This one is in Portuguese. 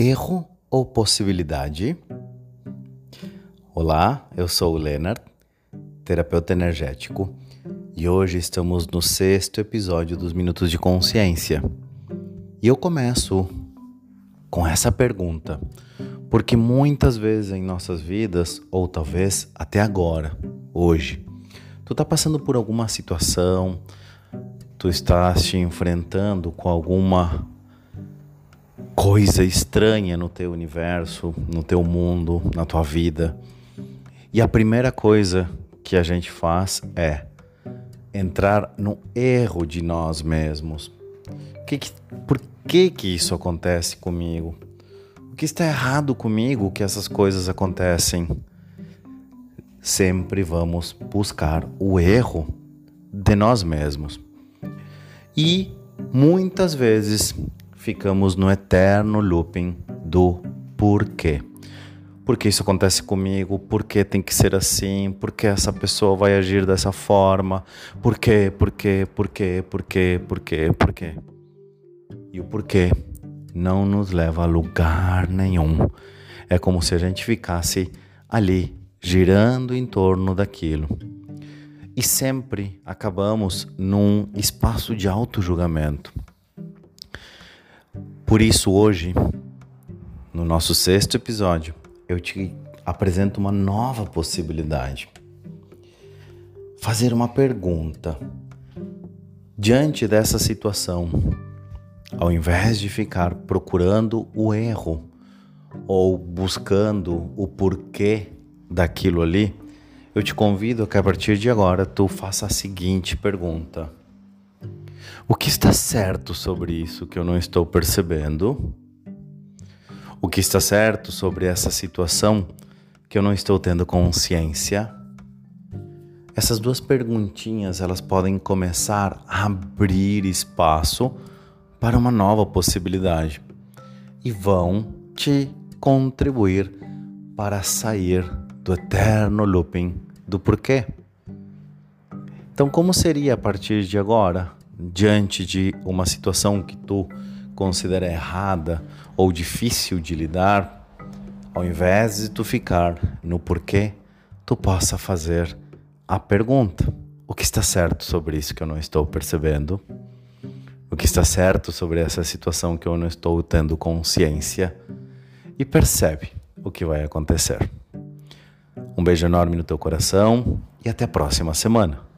erro ou possibilidade? Olá, eu sou o Leonard, terapeuta energético, e hoje estamos no sexto episódio dos Minutos de Consciência. E eu começo com essa pergunta, porque muitas vezes em nossas vidas, ou talvez até agora, hoje, tu tá passando por alguma situação, tu estás te enfrentando com alguma coisa estranha no teu universo, no teu mundo, na tua vida. E a primeira coisa que a gente faz é entrar no erro de nós mesmos. Que que, por que que isso acontece comigo? O que está errado comigo que essas coisas acontecem? Sempre vamos buscar o erro de nós mesmos. E muitas vezes ficamos no eterno looping do porquê. Por que isso acontece comigo? Por que tem que ser assim? Por que essa pessoa vai agir dessa forma? Por quê? Por quê? Por quê? Por quê? Por quê? Por quê? E o porquê não nos leva a lugar nenhum. É como se a gente ficasse ali, girando em torno daquilo. E sempre acabamos num espaço de auto-julgamento. Por isso, hoje, no nosso sexto episódio, eu te apresento uma nova possibilidade. Fazer uma pergunta. Diante dessa situação, ao invés de ficar procurando o erro ou buscando o porquê daquilo ali, eu te convido a que a partir de agora tu faça a seguinte pergunta o que está certo sobre isso que eu não estou percebendo? O que está certo sobre essa situação que eu não estou tendo consciência? Essas duas perguntinhas, elas podem começar a abrir espaço para uma nova possibilidade e vão te contribuir para sair do eterno looping do porquê. Então, como seria a partir de agora diante de uma situação que tu considera errada ou difícil de lidar, ao invés de tu ficar no porquê, tu possa fazer a pergunta: o que está certo sobre isso que eu não estou percebendo? O que está certo sobre essa situação que eu não estou tendo consciência? E percebe o que vai acontecer. Um beijo enorme no teu coração e até a próxima semana.